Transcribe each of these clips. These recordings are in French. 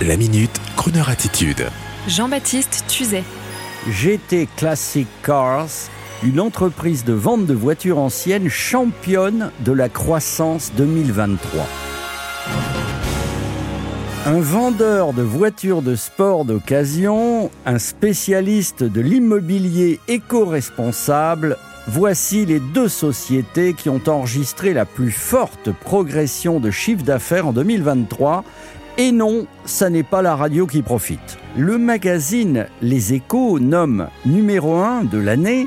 La minute, Kroneur attitude. Jean-Baptiste Tuzet. GT Classic Cars, une entreprise de vente de voitures anciennes championne de la croissance 2023. Un vendeur de voitures de sport d'occasion, un spécialiste de l'immobilier éco-responsable, voici les deux sociétés qui ont enregistré la plus forte progression de chiffre d'affaires en 2023. Et non, ça n'est pas la radio qui profite. Le magazine Les Échos nomme numéro 1 de l'année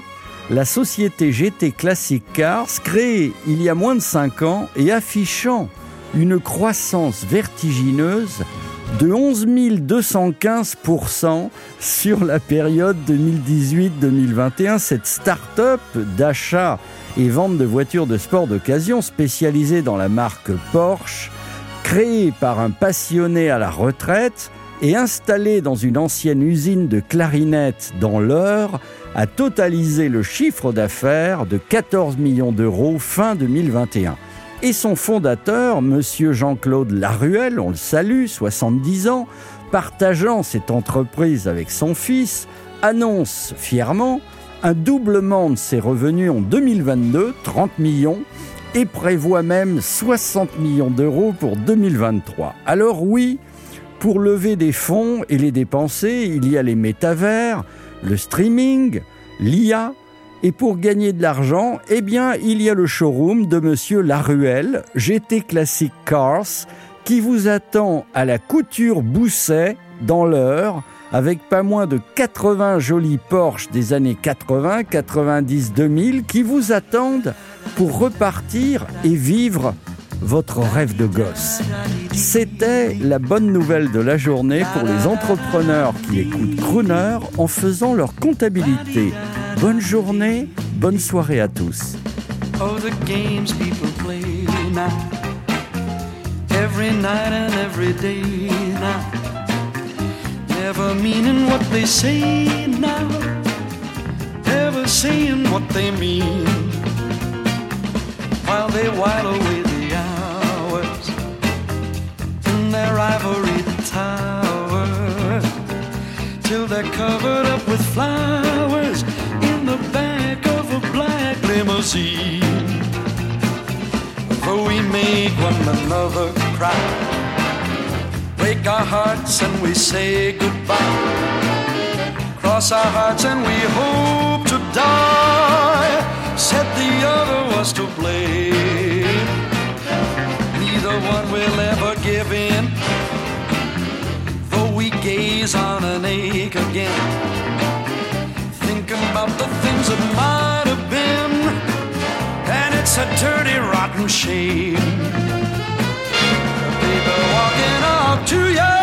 la société GT Classic Cars créée il y a moins de 5 ans et affichant une croissance vertigineuse de 11 215% sur la période 2018-2021. Cette start-up d'achat et vente de voitures de sport d'occasion spécialisée dans la marque Porsche, créée par un passionné à la retraite et installée dans une ancienne usine de clarinettes dans l'Eure, a totalisé le chiffre d'affaires de 14 millions d'euros fin 2021 et son fondateur, M. Jean-Claude Laruelle, on le salue, 70 ans, partageant cette entreprise avec son fils, annonce fièrement un doublement de ses revenus en 2022, 30 millions, et prévoit même 60 millions d'euros pour 2023. Alors oui, pour lever des fonds et les dépenser, il y a les métavers, le streaming, l'IA, et pour gagner de l'argent, eh bien, il y a le showroom de Monsieur Laruelle, GT Classic Cars, qui vous attend à la couture Bousset, dans l'heure, avec pas moins de 80 jolis Porsche des années 80, 90, 2000 qui vous attendent pour repartir et vivre votre rêve de gosse. C'était la bonne nouvelle de la journée pour les entrepreneurs qui écoutent Crooner en faisant leur comptabilité. Bonne journée, bonne soirée à tous. While they while away the hours in their ivory tower. Till they're covered up with flowers in the back of a black limousine. Though we make one another cry, break our hearts and we say goodbye. Cross our hearts and we hope to die. Again about the things that might have been. And it's a dirty, rotten shame. People walking up to you,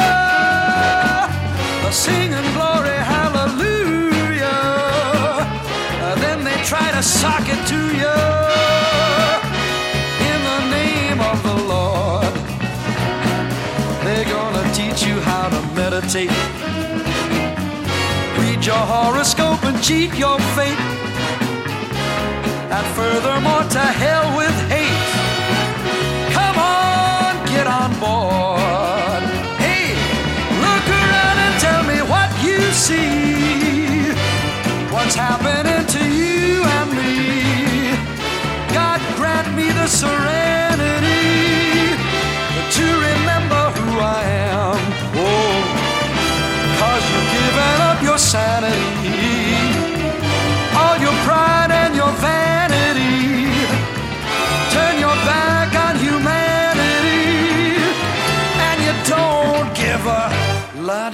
singing glory, hallelujah. Then they try to sock it to you in the name of the Lord. They're gonna teach you how to meditate your horoscope and cheat your fate. And furthermore, to hell with hate. Come on, get on board.